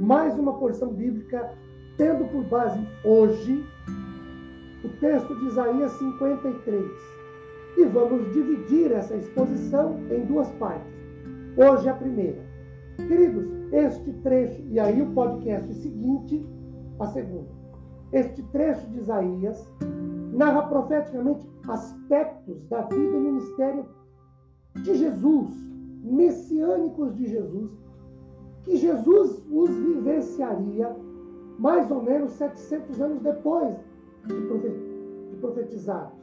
mais uma porção bíblica, tendo por base hoje o texto de Isaías 53. E vamos dividir essa exposição em duas partes. Hoje a primeira. Queridos, este trecho, e aí o podcast seguinte, a segunda. Este trecho de Isaías narra profeticamente aspectos da vida e ministério de Jesus, messiânicos de Jesus, que Jesus os vivenciaria mais ou menos 700 anos depois de profetizados.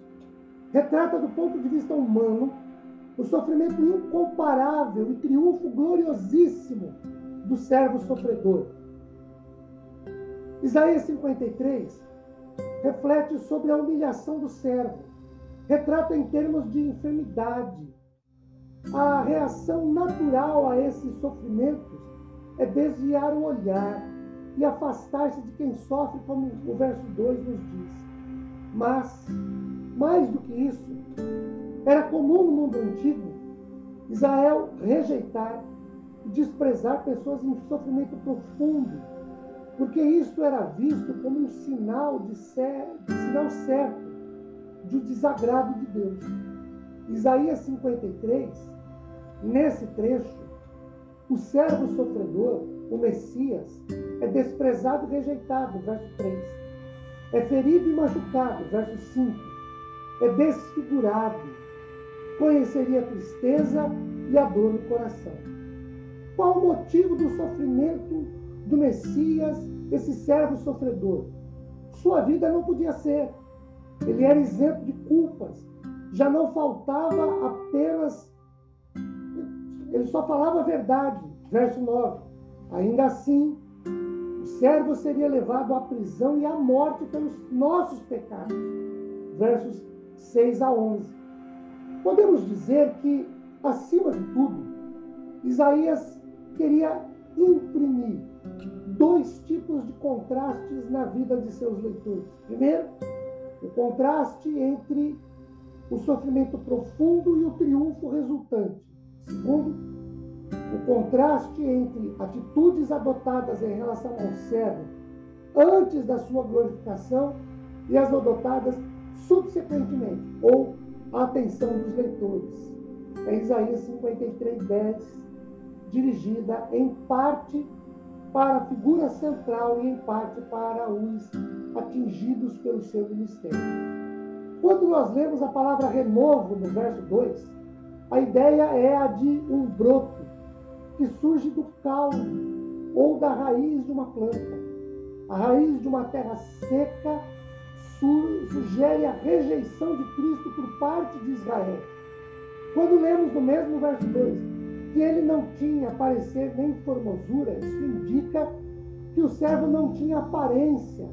Retrata do ponto de vista humano o sofrimento incomparável e triunfo gloriosíssimo do servo sofredor. Isaías 53 reflete sobre a humilhação do servo, retrata em termos de enfermidade. A reação natural a esses sofrimentos é desviar o olhar e afastar-se de quem sofre, como o verso 2 nos diz. Mas, mais do que isso, era comum no mundo antigo Israel rejeitar e desprezar pessoas em sofrimento profundo, porque isto era visto como um sinal de, ser, de sinal certo de desagrado de Deus. Isaías 53, nesse trecho, o servo sofredor, o Messias, é desprezado e rejeitado, verso 3. É ferido e machucado, verso 5. É desfigurado. Conheceria a tristeza e a dor no coração. Qual o motivo do sofrimento do Messias, esse servo sofredor? Sua vida não podia ser. Ele era isento de culpas. Já não faltava apenas ele só falava a verdade. Verso 9. Ainda assim, o servo seria levado à prisão e à morte pelos nossos pecados. Versos 6 a 11. Podemos dizer que, acima de tudo, Isaías queria imprimir dois tipos de contrastes na vida de seus leitores. Primeiro, o contraste entre o sofrimento profundo e o triunfo resultante. Segundo, o contraste entre atitudes adotadas em relação ao servo antes da sua glorificação e as adotadas subsequentemente, ou a atenção dos leitores. É Isaías 53, 10, dirigida em parte para a figura central e em parte para os atingidos pelo seu ministério. Quando nós lemos a palavra renovo no verso 2, a ideia é a de um broto que surge do caule ou da raiz de uma planta. A raiz de uma terra seca sugere a rejeição de Cristo por parte de Israel. Quando lemos no mesmo verso 2 que ele não tinha parecer nem formosura, isso indica que o servo não tinha aparência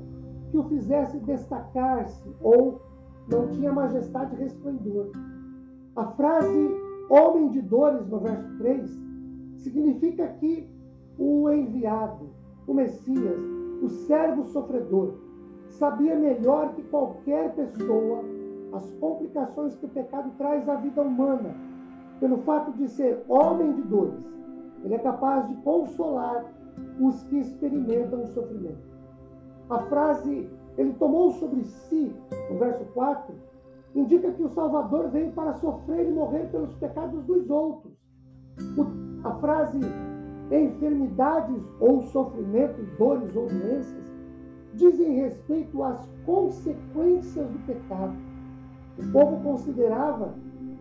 que o fizesse destacar-se ou não tinha majestade e resplendor. A frase Homem de dores, no verso 3, significa que o enviado, o Messias, o servo sofredor, sabia melhor que qualquer pessoa as complicações que o pecado traz à vida humana, pelo fato de ser homem de dores. Ele é capaz de consolar os que experimentam o sofrimento. A frase ele tomou sobre si, no verso 4, indica que o Salvador veio para sofrer e morrer pelos pecados dos outros. A frase enfermidades ou sofrimento, dores ou doenças, dizem respeito às consequências do pecado. O povo considerava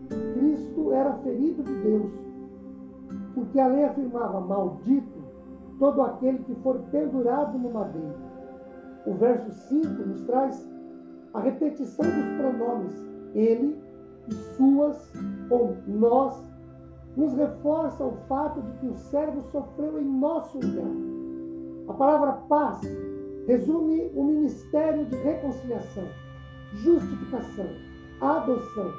que Cristo era ferido de Deus, porque a lei afirmava: maldito todo aquele que for pendurado no madeiro. O verso 5 nos traz a repetição dos pronomes ele e suas ou nós nos reforça o fato de que o servo sofreu em nosso lugar. A palavra paz resume o ministério de reconciliação, justificação, adoção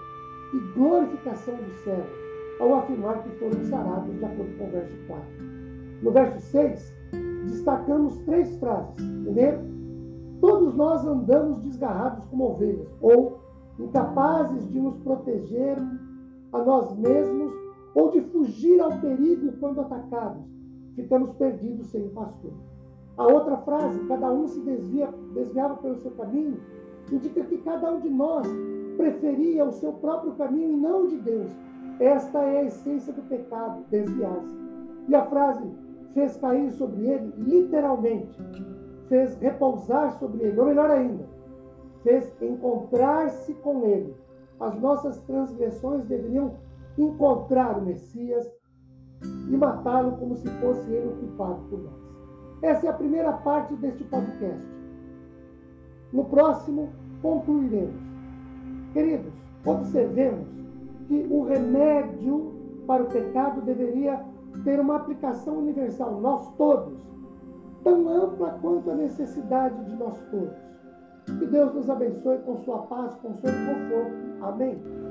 e glorificação do céu, ao afirmar que foram sarados, de acordo com o verso 4. No verso 6, destacamos três frases. Primeiro, todos nós andamos desgarrados como ovelhas, ou incapazes de nos proteger a nós mesmos ou de fugir ao perigo quando atacados. Ficamos perdidos sem o pastor. A outra frase, cada um se desvia, desviava pelo seu caminho, indica que cada um de nós preferia o seu próprio caminho e não o de Deus. Esta é a essência do pecado, desviar-se. E a frase fez cair sobre ele, literalmente, fez repousar sobre ele, ou melhor ainda, fez encontrar-se com ele. As nossas transgressões deveriam encontrar o Messias e matá-lo como se fosse ele o culpado por nós. Essa é a primeira parte deste podcast. No próximo, concluiremos. Queridos, observemos que o remédio para o pecado deveria ter uma aplicação universal, nós todos, tão ampla quanto a necessidade de nós todos. Que Deus nos abençoe com sua paz, com seu conforto. Amém.